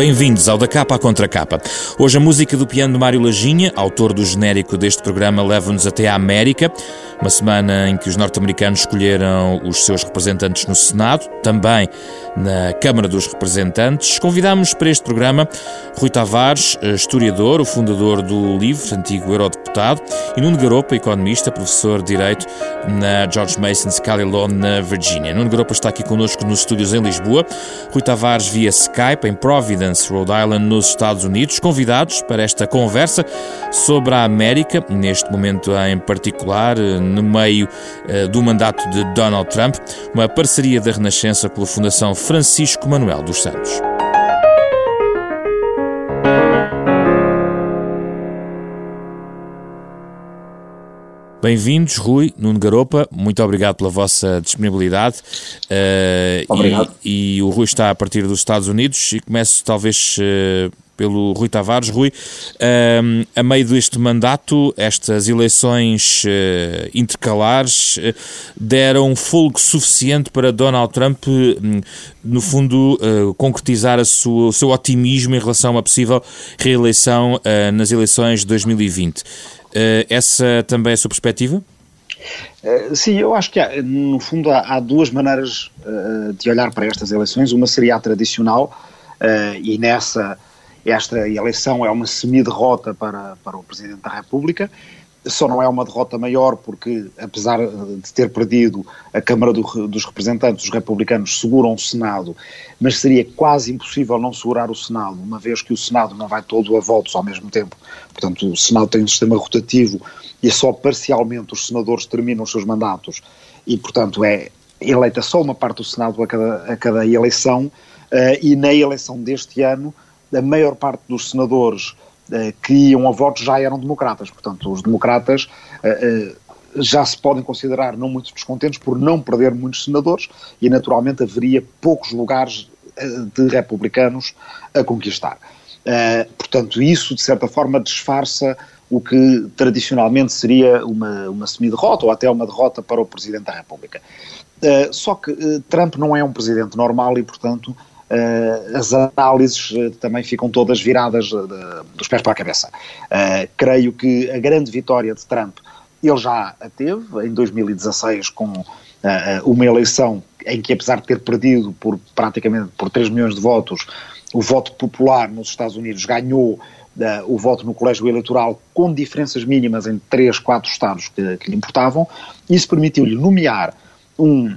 Bem-vindos ao Da Capa à Contra Capa. Hoje a música do piano de Mário Lajinha, autor do genérico deste programa, leva-nos até à América, uma semana em que os norte-americanos escolheram os seus representantes no Senado, também na Câmara dos Representantes. Convidamos para este programa Rui Tavares, historiador, o fundador do LIVRE, antigo eurodeputado, e Nuno Garopa, economista, professor de Direito na George Mason's Cali Law, na Virgínia. Nuno Garopa está aqui connosco nos estúdios em Lisboa, Rui Tavares via Skype, em Providence, Rhode Island, nos Estados Unidos, convidados para esta conversa sobre a América, neste momento em particular, no meio uh, do mandato de Donald Trump, uma parceria da Renascença pela Fundação Francisco Manuel dos Santos. Bem-vindos, Rui, Nuno Garopa, muito obrigado pela vossa disponibilidade. Uh, obrigado. E, e, o Rui está a partir dos Estados Unidos e começo talvez uh, pelo Rui Tavares. Rui, uh, a meio deste mandato, estas eleições intercalares deram folgo suficiente para Donald Trump, no fundo, concretizar sua, o seu otimismo em relação a uma possível reeleição nas eleições de 2020. Uh, essa também é a sua perspectiva? Uh, sim, eu acho que há, no fundo há, há duas maneiras uh, de olhar para estas eleições. Uma seria a tradicional, e nessa esta eleição é uma semi-derrota para, para o Presidente da República, só não é uma derrota maior porque, apesar de ter perdido a Câmara do, dos Representantes, os republicanos seguram o Senado, mas seria quase impossível não segurar o Senado, uma vez que o Senado não vai todo a votos ao mesmo tempo. Portanto, o Senado tem um sistema rotativo e só parcialmente os senadores terminam os seus mandatos e, portanto, é eleita só uma parte do Senado a cada, a cada eleição uh, e na eleição deste ano a maior parte dos senadores eh, que iam a votos já eram democratas. Portanto, os democratas eh, eh, já se podem considerar não muito descontentes por não perder muitos senadores e, naturalmente, haveria poucos lugares de republicanos a conquistar. portanto, isso, de certa forma, disfarça o que tradicionalmente seria uma, uma semi-derrota ou até uma derrota para o Presidente da República. só que Trump não é um presidente normal e, portanto, as análises uh, também ficam todas viradas de, dos pés para a cabeça. Creio que a grande vitória de Trump ele já a teve em 2016 com uma eleição em que apesar de ter perdido por praticamente por 3 milhões de votos, o voto popular nos Estados Unidos ganhou Uh, o voto no colégio eleitoral com diferenças mínimas em três, quatro estados que, que lhe importavam. Isso permitiu-lhe nomear um uh,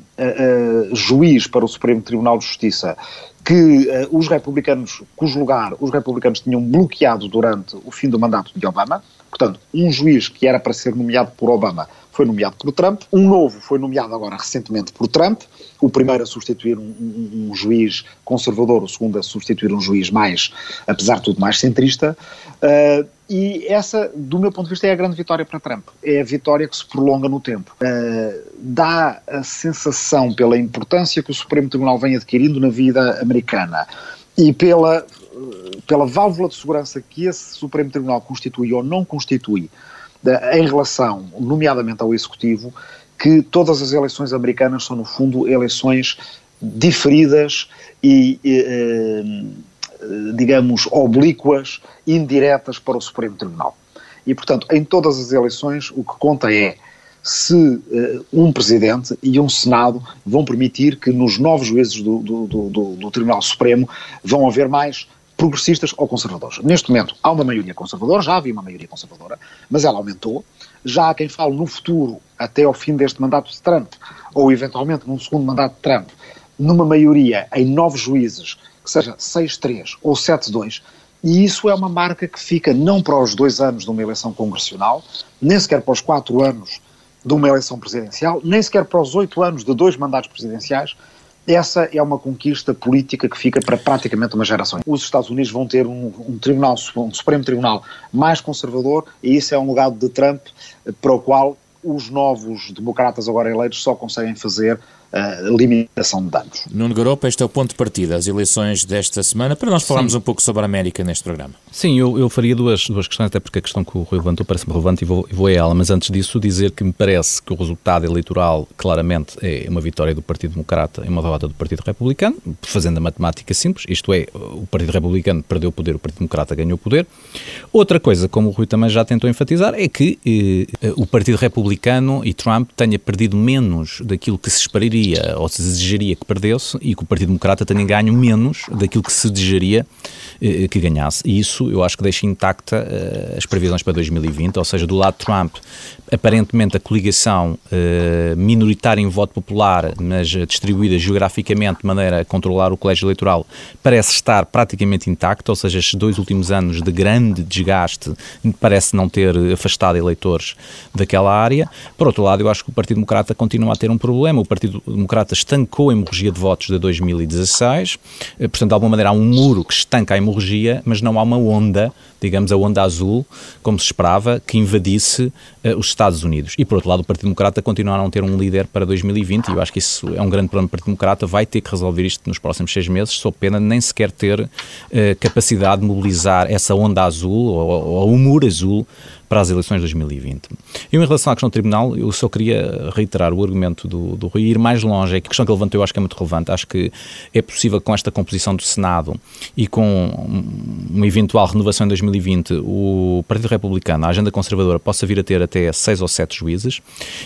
uh, juiz para o Supremo Tribunal de Justiça que uh, os republicanos, cujo lugar os republicanos tinham bloqueado durante o fim do mandato de Obama, portanto, um juiz que era para ser nomeado por Obama foi nomeado por Trump, um novo foi nomeado agora recentemente por Trump, o primeiro a substituir um, um, um juiz conservador, o segundo a substituir um juiz mais, apesar de tudo, mais centrista, uh, e essa, do meu ponto de vista, é a grande vitória para Trump. É a vitória que se prolonga no tempo. Uh, dá a sensação, pela importância que o Supremo Tribunal vem adquirindo na vida americana e pela, pela válvula de segurança que esse Supremo Tribunal constitui ou não constitui em relação, nomeadamente ao Executivo, que todas as eleições americanas são, no fundo, eleições diferidas e, eh, digamos, oblíquas, indiretas para o Supremo Tribunal. E, portanto, em todas as eleições, o que conta é se uh, um Presidente e um Senado vão permitir que nos novos juízes do, do, do, do Tribunal Supremo vão haver mais progressistas ou conservadores. Neste momento há uma maioria conservadora, já havia uma maioria conservadora, mas ela aumentou. Já há quem fale no futuro, até ao fim deste mandato de Trump, ou eventualmente num segundo mandato de Trump, numa maioria em novos juízes, que seja 6-3 ou 7-2, e isso é uma marca que fica não para os dois anos de uma eleição congressional, nem sequer para os quatro anos de uma eleição presidencial, nem sequer para os oito anos de dois mandatos presidenciais, essa é uma conquista política que fica para praticamente uma geração. Os Estados Unidos vão ter um, um tribunal, um Supremo Tribunal mais conservador e isso é um legado de Trump para o qual os novos democratas agora eleitos só conseguem fazer uh, limitação de danos. Nuno Garopa, este é o ponto de partida, as eleições desta semana, para nós falarmos Sim. um pouco sobre a América neste programa. Sim, eu, eu faria duas, duas questões, até porque a questão que o Rui levantou parece-me relevante e vou, vou a ela, mas antes disso dizer que me parece que o resultado eleitoral claramente é uma vitória do Partido Democrata e uma derrota do Partido Republicano, fazendo a matemática simples, isto é, o Partido Republicano perdeu o poder, o Partido Democrata ganhou o poder. Outra coisa, como o Rui também já tentou enfatizar, é que eh, o Partido Republicano e Trump tenha perdido menos daquilo que se esperaria ou se desejaria que perdesse e que o Partido Democrata tenha ganho menos daquilo que se desejaria eh, que ganhasse. E isso eu acho que deixa intacta eh, as previsões para 2020, ou seja, do lado de Trump, aparentemente a coligação eh, minoritária em voto popular, mas distribuída geograficamente de maneira a controlar o colégio eleitoral, parece estar praticamente intacta, ou seja, estes dois últimos anos de grande desgaste parece não ter afastado eleitores daquela área. Por outro lado, eu acho que o Partido Democrata continua a ter um problema. O Partido Democrata estancou a hemorragia de votos de 2016, portanto, de alguma maneira há um muro que estanca a hemorragia, mas não há uma onda digamos, a onda azul, como se esperava, que invadisse uh, os Estados Unidos. E, por outro lado, o Partido Democrata continua a não ter um líder para 2020 e eu acho que isso é um grande problema do Partido Democrata. Vai ter que resolver isto nos próximos seis meses, sob pena de nem sequer ter uh, capacidade de mobilizar essa onda azul ou, ou o muro azul para as eleições de 2020. E em relação à questão do Tribunal, eu só queria reiterar o argumento do, do Rui e ir mais longe. É que a questão que ele levantou eu acho que é muito relevante. Acho que é possível com esta composição do Senado e com uma eventual renovação em 2020 o Partido Republicano, a agenda conservadora, possa vir a ter até seis ou sete juízes.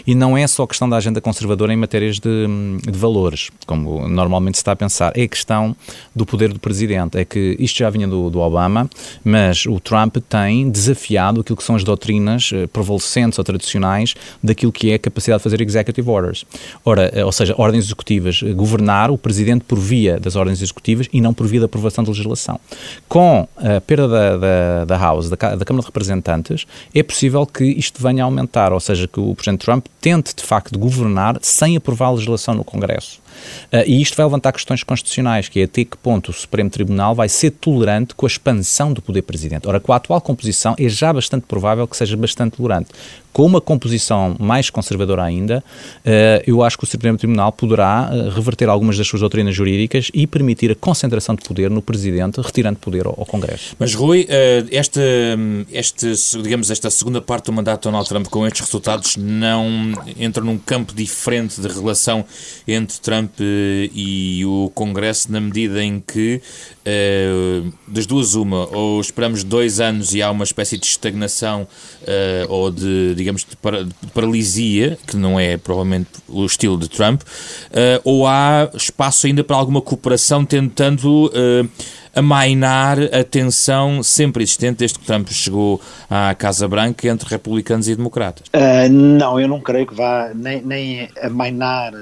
E não é só questão da agenda conservadora em matérias de, de valores, como normalmente se está a pensar. É questão do poder do Presidente. É que isto já vinha do, do Obama, mas o Trump tem desafiado aquilo que são as doutrinas eh, prevalecentes ou tradicionais daquilo que é a capacidade de fazer executive orders. Ora, eh, ou seja, ordens executivas, eh, governar o Presidente por via das ordens executivas e não por via da aprovação de legislação. Com a perda da, da, da House, da, da Câmara de Representantes, é possível que isto venha a aumentar, ou seja, que o Presidente Trump tente de facto governar sem aprovar a legislação no Congresso. Uh, e isto vai levantar questões constitucionais, que é até que ponto o Supremo Tribunal vai ser tolerante com a expansão do poder presidente. Ora, com a atual composição é já bastante provável que seja bastante tolerante. Com uma composição mais conservadora ainda, uh, eu acho que o Supremo Tribunal poderá uh, reverter algumas das suas doutrinas jurídicas e permitir a concentração de poder no Presidente, retirando poder ao, Congresso. Mas, Rui, esta, este, digamos, esta segunda parte do mandato de Donald Trump com estes resultados não entra num campo diferente de relação entre Trump eh, e o Congresso na medida em que, uh, das duas uma, ou esperamos dois anos e há uma espécie de estagnação uh, ou de, digamos, de, para, de, paralisia, que não é provavelmente o estilo de Trump, uh, ou há espaço ainda para alguma cooperação tentando amainar a tensão sempre existente desde que Trump chegou à Casa Branca entre republicanos e democratas? Não, eu não creio que vá nem, nem amainar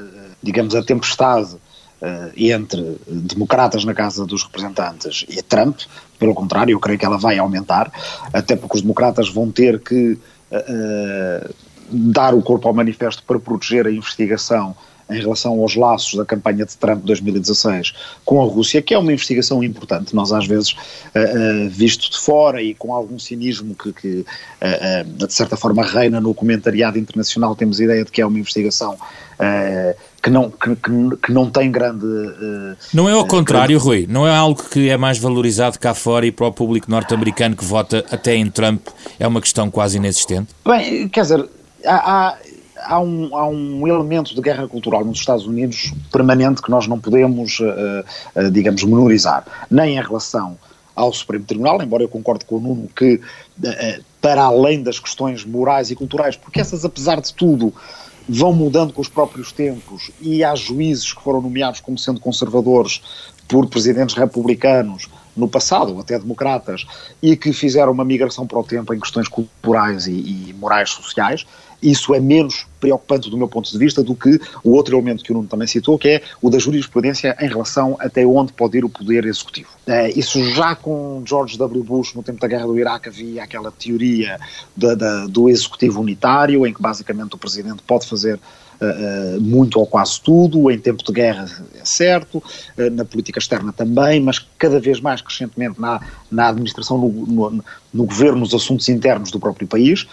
digamos, a tempestade entre democratas na Casa dos Representantes e Trump, pelo contrário, eu creio que ela vai aumentar, até porque os democratas vão ter que uh, dar o corpo ao manifesto para proteger a investigação em relação aos laços da campanha de Trump 2016 com a Rússia, que é uma investigação importante. Nós, às vezes, uh, uh, visto de fora e com algum cinismo que, que uh, de certa forma, reina no comentariado internacional, temos a ideia de que é uma investigação que não, que, que, não tem grande. Não é ao contrário, Rui. Não é algo que é mais valorizado cá fora e para o público norte-americano que vota até em Trump é uma questão quase inexistente? Bem, quer dizer, há, há há um, há um elemento de guerra cultural nos Estados Unidos permanente que nós não podemos, uh, uh, digamos, menorizar, nem em relação ao Supremo Tribunal, embora eu concorde com o Nuno que, para além das questões morais e culturais, porque essas, apesar de tudo, vão mudando com os próprios tempos e há juízes que foram nomeados como sendo conservadores por presidentes republicanos no passado, ou até democratas, e que fizeram uma migração para o tempo em questões culturais e, e morais sociais, isso é menos preocupante do meu ponto de vista do que o outro elemento que o Nuno também citou, que é o da jurisprudência em relação até onde pode ir o poder executivo. É, isso já com George W. Bush, no tempo da guerra do Iraque, havia aquela teoria da, da, do executivo unitário, em que basicamente o presidente pode fazer Uh, muito ou quase tudo, em tempo de guerra é certo, uh, na política externa também, mas cada vez mais crescentemente na, na administração, no, no, no governo, nos assuntos internos do próprio país,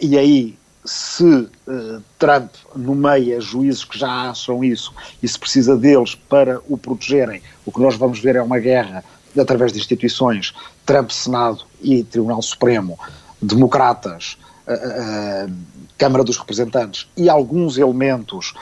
e aí se uh, Trump nomeia juízes que já acham isso e se precisa deles para o protegerem, o que nós vamos ver é uma guerra através de instituições, Trump, Senado e Tribunal Supremo, democratas, Câmara dos Representantes e alguns elementos,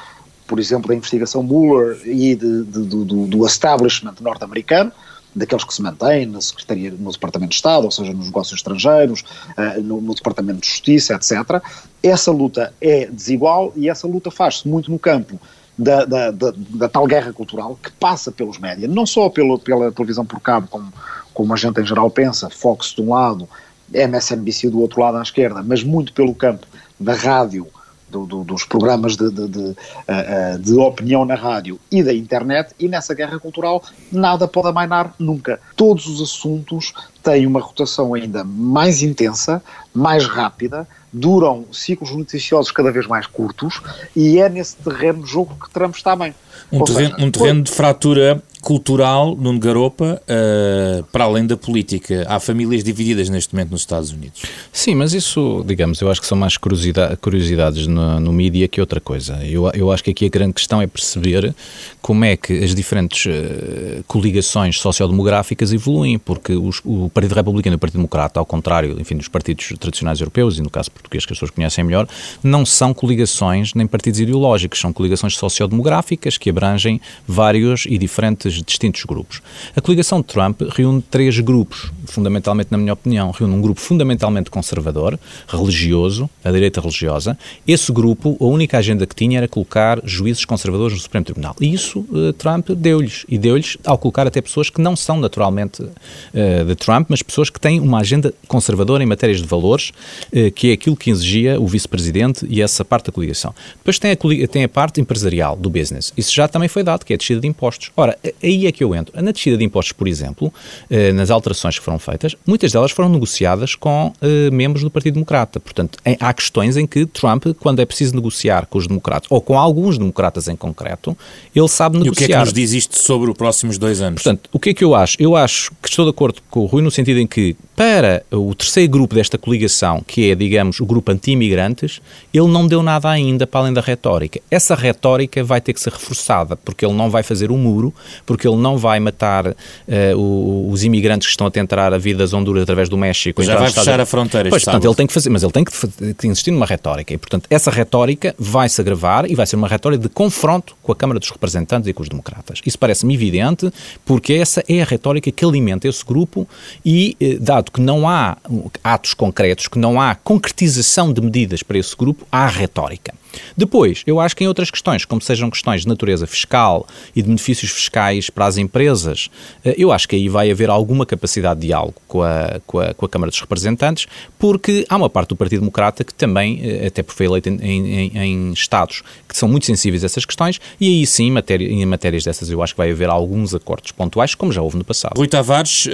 por exemplo, da investigação Mueller e de, de, do, do establishment norte-americano, daqueles que se mantêm na Secretaria, no Departamento de Estado, ou seja, nos negócios estrangeiros, uh, no, no, Departamento de Justiça, etc. Essa luta é desigual e essa luta faz-se muito no campo da, da, da, da, tal guerra cultural que passa pelos médias, não só pelo, pela televisão por cabo, como, como a gente em geral pensa, Fox de um lado, MSNBC do outro lado à esquerda, mas muito pelo campo da rádio, do, do, dos programas de, de, de, uh, de, opinião na rádio e da internet, e nessa guerra cultural nada pode amainar nunca. Todos os assuntos têm uma rotação ainda mais intensa, mais rápida, duram ciclos noticiosos cada vez mais curtos, e é nesse terreno de jogo que Trump está bem. Um terreno, um terreno de fratura cultural, Nuno Garopa, uh, para além da política. Há famílias divididas neste momento nos Estados Unidos. Sim, mas isso, digamos, eu acho que são mais curiosidade, curiosidades no, no mídia que outra coisa. Eu, eu acho que aqui a grande questão é perceber como é que as diferentes uh, coligações sociodemográficas evoluem, porque os, o Partido Republicano e o Partido Democrata, ao contrário, enfim, dos partidos tradicionais europeus e no caso português que as pessoas conhecem melhor, não são coligações nem partidos ideológicos, são coligações sociodemográficas que abrangem vários e diferentes distintos grupos. A coligação de Trump reúne três grupos, fundamentalmente, na minha opinião, reúne um grupo fundamentalmente conservador, religioso, a direita religiosa. Esse grupo, a única agenda que tinha era colocar juízes conservadores no Supremo Tribunal. E isso uh, Trump deu-lhes. E deu-lhes ao colocar até pessoas que não são naturalmente uh, de Trump, mas pessoas que têm uma agenda conservadora em matérias de valores, uh, que é aquilo que exigia o vice-presidente e essa parte da coligação. Depois tem a, tem a parte empresarial do business. Isso já também foi dado, que é a descida de impostos. Ora, aí é que eu entro. Na descida de impostos, por exemplo, eh, nas alterações que foram feitas, muitas delas foram negociadas com eh, membros do Partido Democrata. Portanto, há questões em que Trump, quando é preciso negociar com os democratas, ou com alguns democratas em concreto, ele sabe negociar. E o que é que nos diz isto sobre os próximos dois anos? Portanto, o que é que eu acho? Eu acho que estou de acordo com o Rui no sentido em que, para o terceiro grupo desta coligação, que é, digamos, o grupo anti-imigrantes, ele não deu nada ainda para além da retórica. Essa retórica vai ter que ser reforçada, porque ele não vai fazer um muro, porque ele não vai matar uh, os imigrantes que estão a tentar a vida das Honduras através do México. Já vai fechar a fronteira. Pois, portanto, ele tem que fazer, mas ele tem que, que insistir numa retórica. E, portanto, essa retórica vai se agravar e vai ser uma retórica de confronto com a Câmara dos Representantes e com os democratas. Isso parece-me evidente, porque essa é a retórica que alimenta esse grupo e, eh, dado que não há atos concretos, que não há concretização de medidas para esse grupo, há retórica. Depois, eu acho que em outras questões, como sejam questões de natureza fiscal e de benefícios fiscais para as empresas, eh, eu acho que aí vai haver alguma capacidade de diálogo com a, com a, com a Câmara dos Representantes, porque há uma parte do Partido Democrata que também, eh, até porque foi eleito em, em, em Estados que são muito sensíveis a essas questões, e aí sim, matéria, em matérias dessas, eu acho que vai haver alguns acordos pontuais, como já houve no passado. Rui Tavares, uh,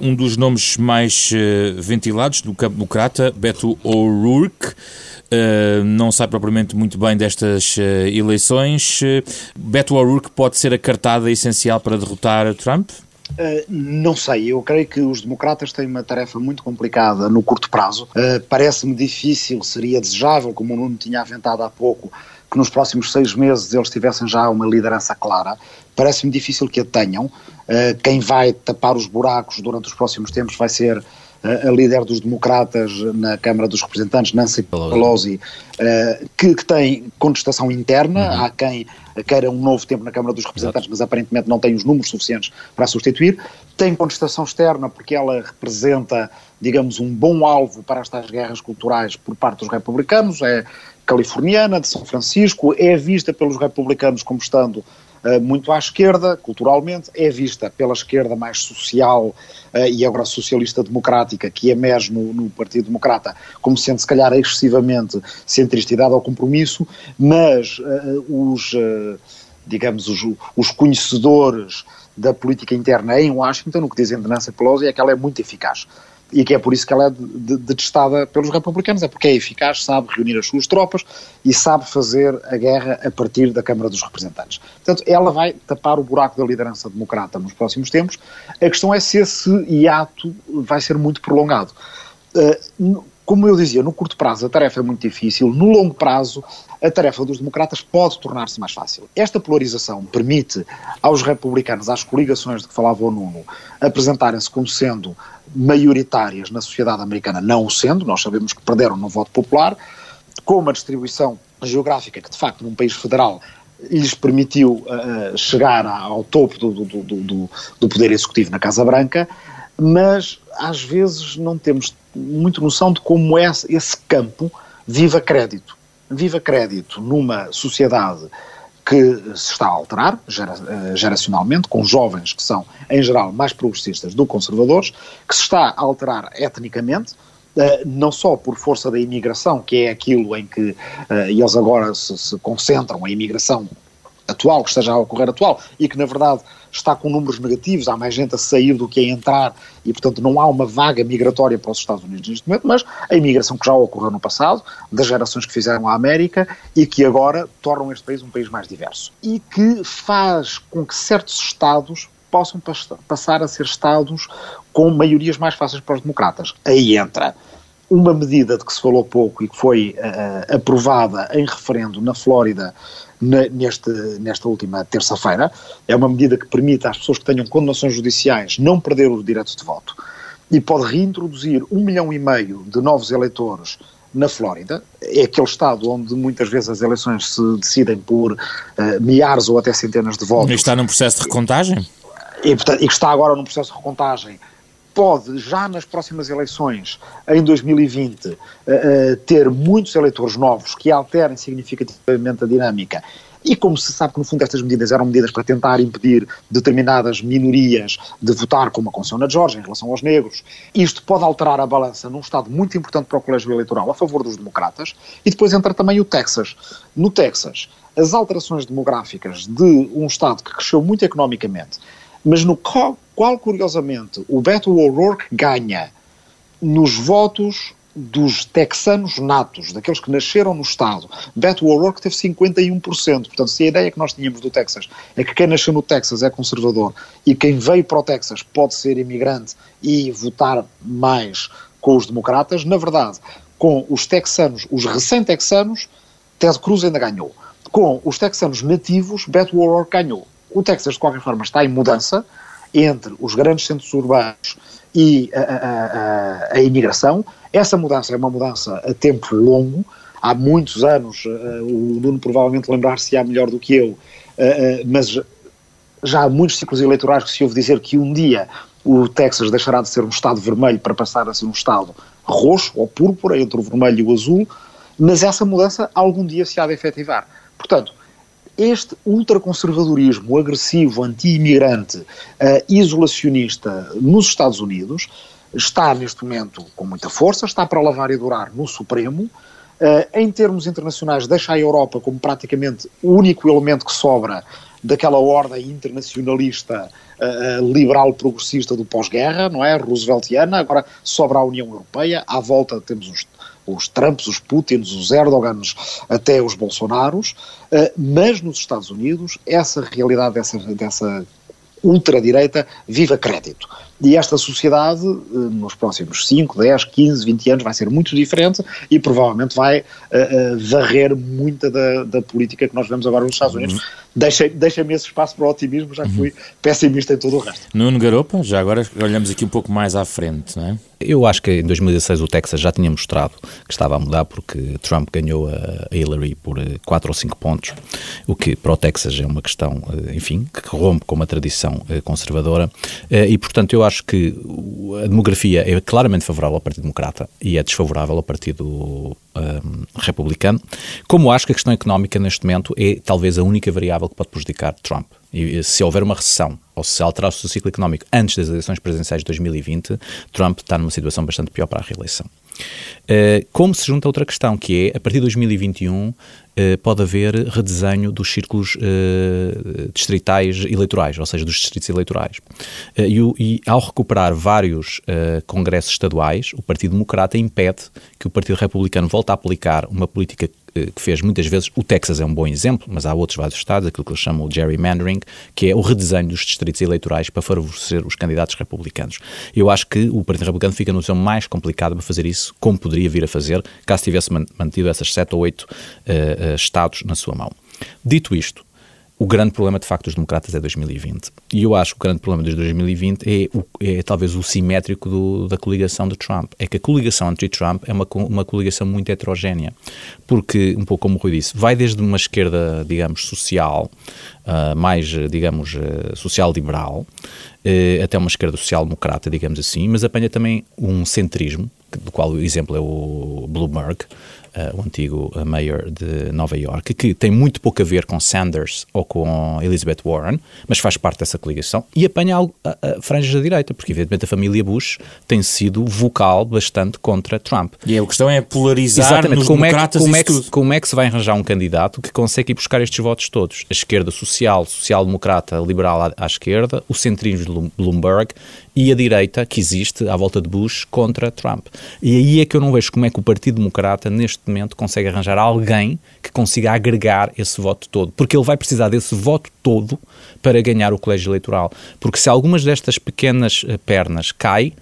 um dos nomes mais ventilados do campo democrata, Beto O'Rourke. Uh, não sai propriamente muito bem destas uh, eleições. Uh, Beto O'Rourke pode ser a cartada essencial para derrotar Trump? não sei, eu creio que os democratas têm uma tarefa muito complicada no curto prazo. Parece-me difícil, seria desejável, como o Nuno tinha aventado há pouco, que nos próximos seis meses eles tivessem já uma liderança clara. Parece-me difícil que a tenham. quem vai tapar os buracos durante os próximos tempos vai ser a líder dos democratas na Câmara dos Representantes, Nancy Pelosi, eh, que, que tem contestação interna, uhum. há quem queira um novo tempo na Câmara dos Representantes, Exato. mas aparentemente não tem os números suficientes para a substituir, tem contestação externa porque ela representa, digamos, um bom alvo para estas guerras culturais por parte dos republicanos, é californiana, de São Francisco, é vista pelos republicanos como estando eh, muito à esquerda, culturalmente, é vista pela esquerda mais social uh, e agora socialista democrática, que emerge no, no, Partido Democrata, como sendo se calhar excessivamente centrista e dado ao compromisso, mas uh, os, digamos, os, os conhecedores da política interna em Washington, o que dizem de Nancy Pelosi é que ela é muito eficaz e que é por isso que ela é detestada pelos republicanos, é porque é eficaz, sabe reunir as suas tropas e sabe fazer a guerra a partir da Câmara dos Representantes. Portanto, ela vai tapar o buraco da liderança democrata nos próximos tempos. A questão é se esse hiato vai ser muito prolongado. Uh, como eu dizia, no curto prazo a tarefa é muito difícil, no longo prazo a tarefa dos democratas pode tornar-se mais fácil. Esta polarização permite aos republicanos, às coligações de que falava o Nuno, apresentarem-se como sendo maioritárias na sociedade americana, não o sendo, nós sabemos que perderam no voto popular, com uma distribuição geográfica que, de facto, num país federal lhes permitiu uh, chegar ao topo do, do, do, do, poder executivo na Casa Branca, mas às vezes não temos muito noção de como é esse campo viva crédito. Viva crédito numa sociedade que se está a alterar gera, uh, geracionalmente, com jovens que são, em geral, mais progressistas do que conservadores, que se está a alterar etnicamente, Uh, não só por força da imigração, que é aquilo em que uh, eles agora se, se, concentram, a imigração atual, que esteja a ocorrer atual, e que na verdade está com números negativos, há mais gente a sair do que a entrar, e portanto não há uma vaga migratória para os Estados Unidos neste momento, mas a imigração que já ocorreu no passado, das gerações que fizeram a América, e que agora tornam este país um país mais diverso. E que faz com que certos Estados possam passar a ser Estados com maiorias mais fáceis para os democratas. Aí entra uma medida de que se falou pouco e que foi uh, aprovada em referendo na Flórida na, neste, nesta última terça-feira. É uma medida que permite às pessoas que tenham condenações judiciais não perder o direito de voto e pode reintroduzir um milhão e meio de novos eleitores na Flórida, é aquele estado onde muitas vezes as eleições se decidem por uh, milhares ou até centenas de votos. E está num processo de recontagem? E, portanto, e que está agora num processo de recontagem pode, já nas próximas eleições, em 2020, uh, uh, ter muitos eleitores novos que alterem significativamente a dinâmica. E como se sabe que, no fundo, estas medidas eram medidas para tentar impedir determinadas minorias de votar, como aconteceu na Geórgia, em relação aos negros, isto pode alterar a balança num estado muito importante para o colégio eleitoral a favor dos democratas. E depois entra também o Texas. No Texas, as alterações demográficas de um estado que cresceu muito economicamente, mas no qual, qual curiosamente o Beto O'Rourke ganha nos votos dos texanos natos, daqueles que nasceram no Estado, Beto O'Rourke teve 51%. Portanto, se a ideia que nós tínhamos do Texas é que quem nasceu no Texas é conservador e quem veio para o Texas pode ser imigrante e votar mais com os democratas, na verdade, com os texanos, os recém-texanos, Ted Cruz ainda ganhou. Com os texanos nativos, Beto O'Rourke ganhou. O Texas, de qualquer forma, está em mudança entre os grandes centros urbanos e a, a, a, a imigração. Essa mudança é uma mudança a tempo longo. Há muitos anos, uh, o Nuno provavelmente lembrar-se-á melhor do que eu, uh, mas já há muitos ciclos eleitorais que se ouve dizer que um dia o Texas deixará de ser um Estado vermelho para passar a ser um Estado roxo ou púrpura, entre o vermelho e o azul, mas essa mudança algum dia se há de efetivar. Portanto, este ultraconservadorismo agressivo, anti-imigrante, uh, isolacionista nos Estados Unidos está neste momento com muita força, está para lavar e durar no Supremo. Uh, em termos internacionais, deixa a Europa como praticamente o único elemento que sobra daquela ordem internacionalista uh, liberal progressista do pós-guerra, não é? Rooseveltiana, agora sobra a União Europeia, à volta temos os os Trumps, os Putins, os Erdogans, até os Bolsonaros, eh, mas nos Estados Unidos essa realidade dessa, dessa ultradireita vive a crédito. E esta sociedade, eh, nos próximos 5, 10, 15, 20 anos, vai ser muito diferente e provavelmente vai uh, uh, varrer muita da, da, política que nós vemos agora nos Estados Unidos. Uhum. Deixa-me deixa esse espaço para o otimismo, já que fui uhum. pessimista em todo o resto. Nuno Garopa, já agora olhamos aqui um pouco mais à frente, não é? Eu acho que em 2016 o Texas já tinha mostrado que estava a mudar porque Trump ganhou a Hillary por 4 ou 5 pontos, o que para o Texas é uma questão, enfim, que rompe com uma tradição conservadora e, portanto, eu acho acho que a demografia é claramente favorável ao Partido Democrata e é desfavorável ao Partido um, Republicano, como acho que a questão económica neste momento é talvez a única variável que pode prejudicar Trump. E se houver uma recessão ou se alterar o ciclo económico antes das eleições presidenciais de 2020, Trump está numa situação bastante pior para a reeleição. Uh, como se junta outra questão, que é, a partir de 2021, uh, pode haver redesenho dos círculos uh, distritais eleitorais, ou seja, dos distritos eleitorais. E, e, ao recuperar vários congressos estaduais, o Partido Democrata impede que o Partido Republicano volte a aplicar uma política que fez muitas vezes, o Texas é um bom exemplo, mas há outros vários estados, aquilo que eles chamam o gerrymandering, que é o redesenho dos distritos distritos eleitorais para favorecer os candidatos republicanos. Eu acho que o Partido Republicano fica no seu mais complicado para fazer isso, como poderia vir a fazer, caso tivesse mantido essas sete ou oito uh, estados na sua mão. Dito isto, o grande problema, de facto, dos democratas é 2020. E eu acho que o grande problema de 2020 é, o, é talvez o simétrico do, da coligação de Trump. É que a coligação anti-Trump é uma, uma coligação muito heterogénea. Porque, um pouco como o Rui disse, vai desde uma esquerda, digamos, social, uh, mais, digamos, uh, social-liberal, uh, até uma esquerda social-democrata, digamos assim, mas apanha também um centrismo, do qual o exemplo é o Bloomberg, uh, o antigo uh, mayor de Nova York, que tem muito pouco a ver com Sanders ou com Elizabeth Warren, mas faz parte dessa coligação e apanha algo, a, a franjas da direita, porque evidentemente a família Bush tem sido vocal bastante contra Trump. E a questão é polarizar Exatamente. como democratas é que, como, é que, como é que se vai arranjar um candidato que consegue ir buscar estes votos todos? A esquerda social, social-democrata, liberal à, à esquerda, o centrismo de Bloomberg e a direita que existe à volta de Bush contra Trump. E aí é que eu não vejo como é que o Partido Democrata, neste momento, consegue arranjar alguém que consiga agregar esse voto todo. Porque ele vai precisar desse voto todo para ganhar o colégio eleitoral. Porque se algumas destas pequenas eh, pernas caem,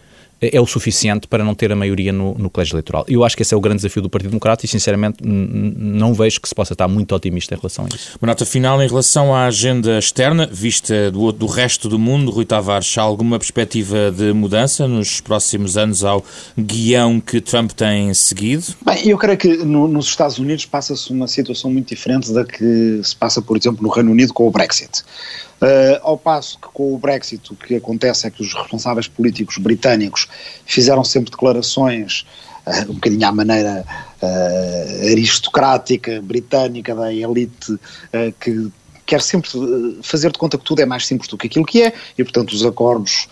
é o suficiente para não ter a maioria no, no colégio eleitoral. Eu acho que esse é o grande desafio do Partido Democrata e, sinceramente, não vejo que se possa estar muito otimista em relação a isso. Uma nota final em relação à agenda externa, vista do, do resto do mundo, Rui Tavares, há alguma perspectiva de mudança nos próximos anos ao guião que Trump tem seguido? Bem, eu creio que no, nos Estados Unidos passa-se uma situação muito diferente da que se passa, por exemplo, no Reino Unido com o Brexit. Uh, ao passo que com o Brexit o que acontece é que os responsáveis políticos britânicos fizeram sempre declarações uh, um bocadinho à maneira uh, aristocrática britânica da elite que quer sempre fazer de conta que tudo é mais simples do que aquilo que é, e portanto os acordos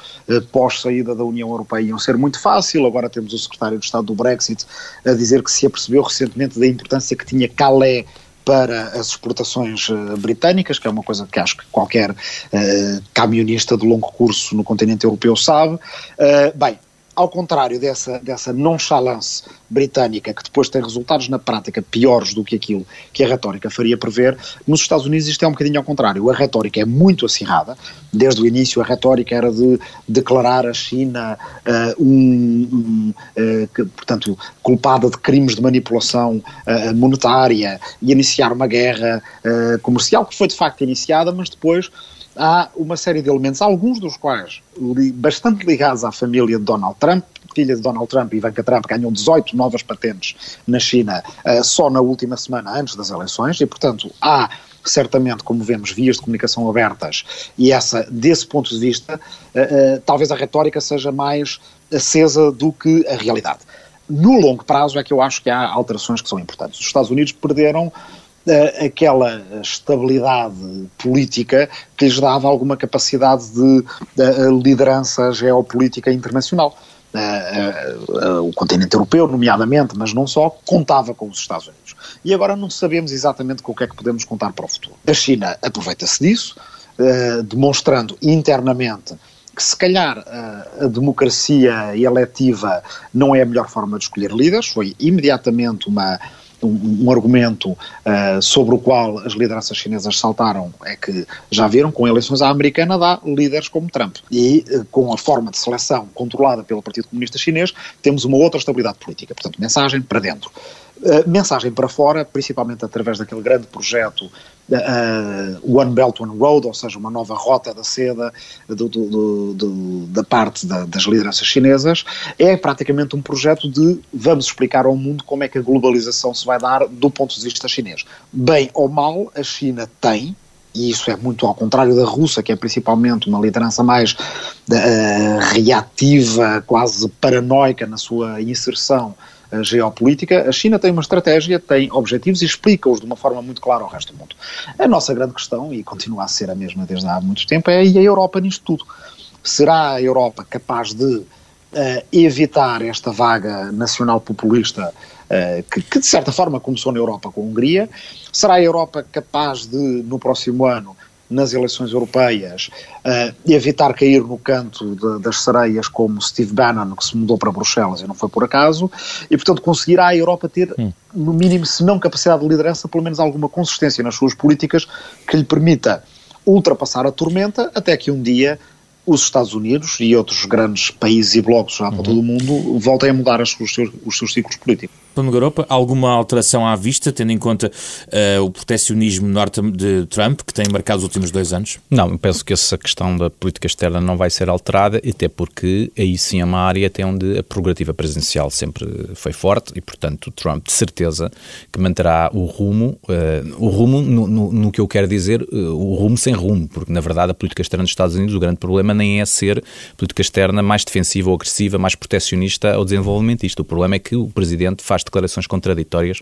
pós-saída da União Europeia iam ser muito fácil. Agora temos o secretário de Estado do Brexit a dizer que se apercebeu recentemente da importância que tinha Calais para as exportações uh, britânicas, que é uma coisa que acho que qualquer uh, camionista de longo curso no continente europeu sabe. Uh, bem, ao contrário dessa, dessa nonchalance britânica, que depois tem resultados na prática piores do que aquilo que a retórica faria prever, nos Estados Unidos isto é um bocadinho ao contrário. A retórica é muito acirrada. Desde o início, a retórica era de declarar a China uh, um, um uh, que, portanto, culpada de crimes de manipulação uh, monetária e iniciar uma guerra comercial, que foi de facto iniciada, mas depois há uma série de elementos, alguns dos quais li, bastante ligados à família de Donald Trump, filha de Donald Trump, Ivanka Trump, ganhou 18 novas patentes na China uh, só na última semana antes das eleições e, portanto, há certamente, como vemos, vias de comunicação abertas e essa, desse ponto de vista, uh, uh, talvez a retórica seja mais acesa do que a realidade. No longo prazo é que eu acho que há alterações que são importantes. Os Estados Unidos perderam aquela estabilidade política que lhes dava alguma capacidade de, liderança geopolítica internacional. o continente europeu, nomeadamente, mas não só, contava com os Estados Unidos. E agora não sabemos exatamente com o que é que podemos contar para o futuro. A China aproveita-se disso, demonstrando internamente que se calhar a democracia eletiva não é a melhor forma de escolher líderes, foi imediatamente uma um, um argumento uh, sobre o qual as lideranças chinesas saltaram é que já viram, com eleições à americana dá líderes como Trump. E uh, com a forma de seleção controlada pelo Partido Comunista Chinês, temos uma outra estabilidade política. Portanto, mensagem para dentro. Uh, mensagem para fora, principalmente através daquele grande projeto uh, One Belt One Road, ou seja, uma nova rota da seda do, do, do, da parte da, das lideranças chinesas, é praticamente um projeto de vamos explicar ao mundo como é que a globalização se vai dar do ponto de vista chinês. Bem ou mal, a China tem, e isso é muito ao contrário da Rússia, que é principalmente uma liderança mais uh, reativa, quase paranoica na sua inserção geopolítica, a China tem uma estratégia, tem objetivos e explica-os de uma forma muito clara ao resto do mundo. A nossa grande questão, e continua a ser a mesma desde há muito tempo, é e a Europa nisto tudo? Será a Europa capaz de uh, evitar esta vaga nacional populista uh, que, que, de certa forma, começou na Europa com a Hungria? Será a Europa capaz de, no próximo ano, nas eleições europeias uh, evitar cair no canto de, das sereias como Steve Bannon, que se mudou para Bruxelas e não foi por acaso, e portanto conseguirá a Europa ter, hum. no mínimo, se não capacidade de liderança, pelo menos alguma consistência nas suas políticas que lhe permita ultrapassar a tormenta até que um dia os Estados Unidos e outros grandes países e blocos já para uhum. todo o mundo voltem a mudar os seus, os seus ciclos políticos. Plano Europa, alguma alteração à vista, tendo em conta uh, o proteccionismo norte de Trump, que tem marcado os últimos dois anos? Não, penso que essa questão da política externa não vai ser alterada, até porque aí sim é uma área até onde a prerrogativa presidencial sempre foi forte e, portanto, Trump de certeza que manterá o rumo, uh, o rumo no, no, no, que eu quero dizer, uh, o rumo sem rumo, porque na verdade a política externa dos Estados Unidos, o grande problema nem é ser política externa mais defensiva ou agressiva, mais proteccionista ou desenvolvimentista. O problema é que o presidente faz declarações contraditórias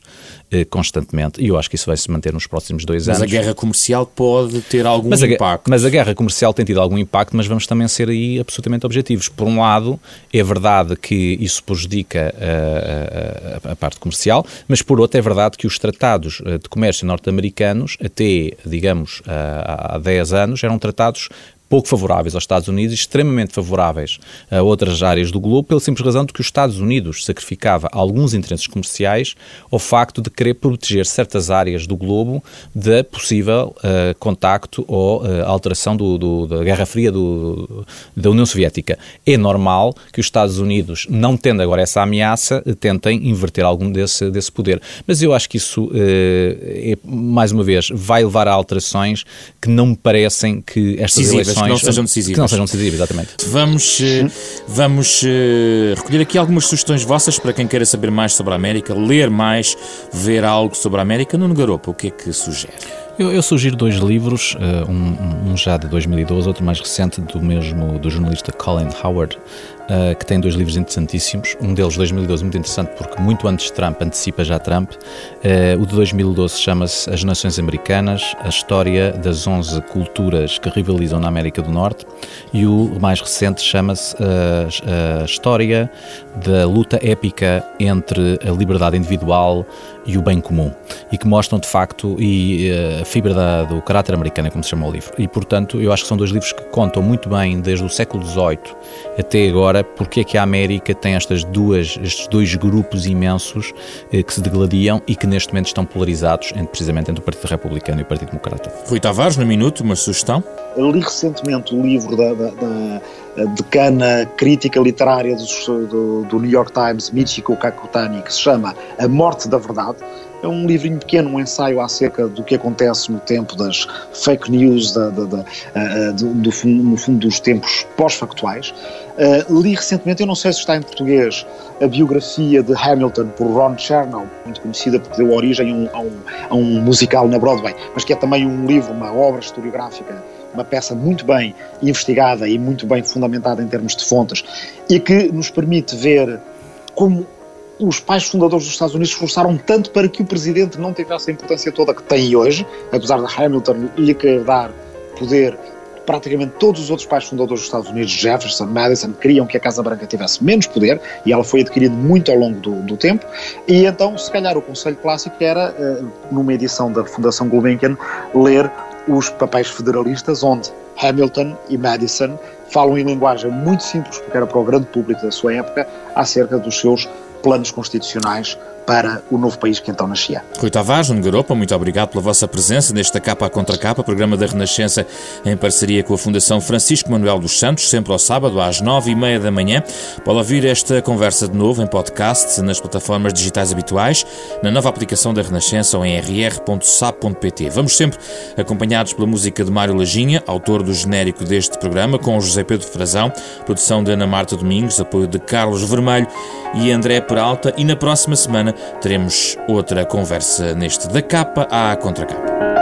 eh, constantemente e eu acho que isso vai se manter nos próximos dois mas anos. Mas a guerra comercial pode ter algum mas impacto. A, mas a guerra comercial tem tido algum impacto, mas vamos também ser aí absolutamente objetivos. Por um lado, é verdade que isso prejudica a, eh, a, eh, a parte comercial, mas por outro, é verdade que os tratados eh, de comércio norte-americanos, até, digamos, há 10 anos, eram tratados pouco favoráveis aos Estados Unidos e extremamente favoráveis a outras áreas do globo, pela simples razão de que os Estados Unidos sacrificava alguns interesses comerciais ao facto de querer proteger certas áreas do globo de possível uh, contacto ou uh, alteração do, do, da Guerra Fria do, da União Soviética. É normal que os Estados Unidos, não tendo agora essa ameaça, tentem inverter algum desse, desse poder. Mas eu acho que isso, uh, é, mais uma vez, vai levar a alterações que não me parecem que estas eleições que não sejam decisivas. Que não sejam decisivas, exatamente. Vamos, eh, vamos eh, recolher aqui algumas sugestões vossas para quem queira saber mais sobre a América, ler mais, ver algo sobre a América. Nuno Garopa, o que é que sugere? Eu, eu, sugiro dois livros, uh, um, um, já de 2012, outro mais recente do mesmo do jornalista Colin Howard, uh, que tem dois livros interessantíssimos. Um deles, 2012, muito interessante porque muito antes de Trump, antecipa já Trump. Uh, o de 2012 chama-se As Nações Americanas, a história das 11 culturas que rivalizam na América do Norte. E o mais recente chama-se a História da luta épica entre a liberdade individual e o bem comum. E que mostram, de facto, e a fibra da, do caráter americano, é como se chama o livro. E, portanto, eu acho que são dois livros que contam muito bem, desde o século XVIII até agora, porque é que a América tem estas duas, estes dois grupos imensos eh, que se degladiam e que neste momento estão polarizados entre, precisamente entre o Partido Republicano e o Partido Democrata. Rui Tavares, no minuto, uma sugestão? Eu li recentemente o livro da, da, da decana crítica literária do, do, do New York Times, Michiko Kakutani, que se chama A Morte da Verdade é um livrinho pequeno, um ensaio acerca do que acontece no tempo das fake news, da, da, da, uh, do, do, no fundo dos tempos pós-factuais. Uh, li recentemente, eu não sei se está em português, a biografia de Hamilton por Ron Chernow, muito conhecida porque deu origem a um, a um, a um musical na Broadway, mas que é também um livro, uma obra historiográfica uma peça muito bem investigada e muito bem fundamentada em termos de fontes e que nos permite ver como os pais fundadores dos Estados Unidos esforçaram tanto para que o presidente não tivesse a importância toda que tem hoje, apesar de Hamilton lhe querer dar poder. Praticamente todos os outros pais fundadores dos Estados Unidos, Jefferson, Madison, queriam que a Casa Branca tivesse menos poder e ela foi adquirida muito ao longo do, do tempo. E então, se calhar, o conselho clássico era, uh, numa edição da Fundação Gulbenkian, ler os papéis federalistas, onde Hamilton e Madison falam em linguagem muito simples, porque era para o grande público da sua época, acerca dos seus planos constitucionais para o novo país que então nascia. Rui Tavares, Nuno Garopa, muito obrigado pela vossa presença nesta Capa Contra Capa, programa da Renascença em parceria com a Fundação Francisco Manuel dos Santos, sempre ao sábado às nove e meia da manhã. Pode ouvir esta conversa de novo em podcast, nas plataformas digitais habituais, na nova aplicação da Renascença ou em rr.sap.pt. Vamos sempre acompanhados pela música de Mário Lajinha, autor do genérico deste programa, com José Pedro Frazão, produção de Ana Marta Domingos, apoio de Carlos Vermelho e André Peralta e na próxima semana teremos outra conversa neste da capa à contracapa.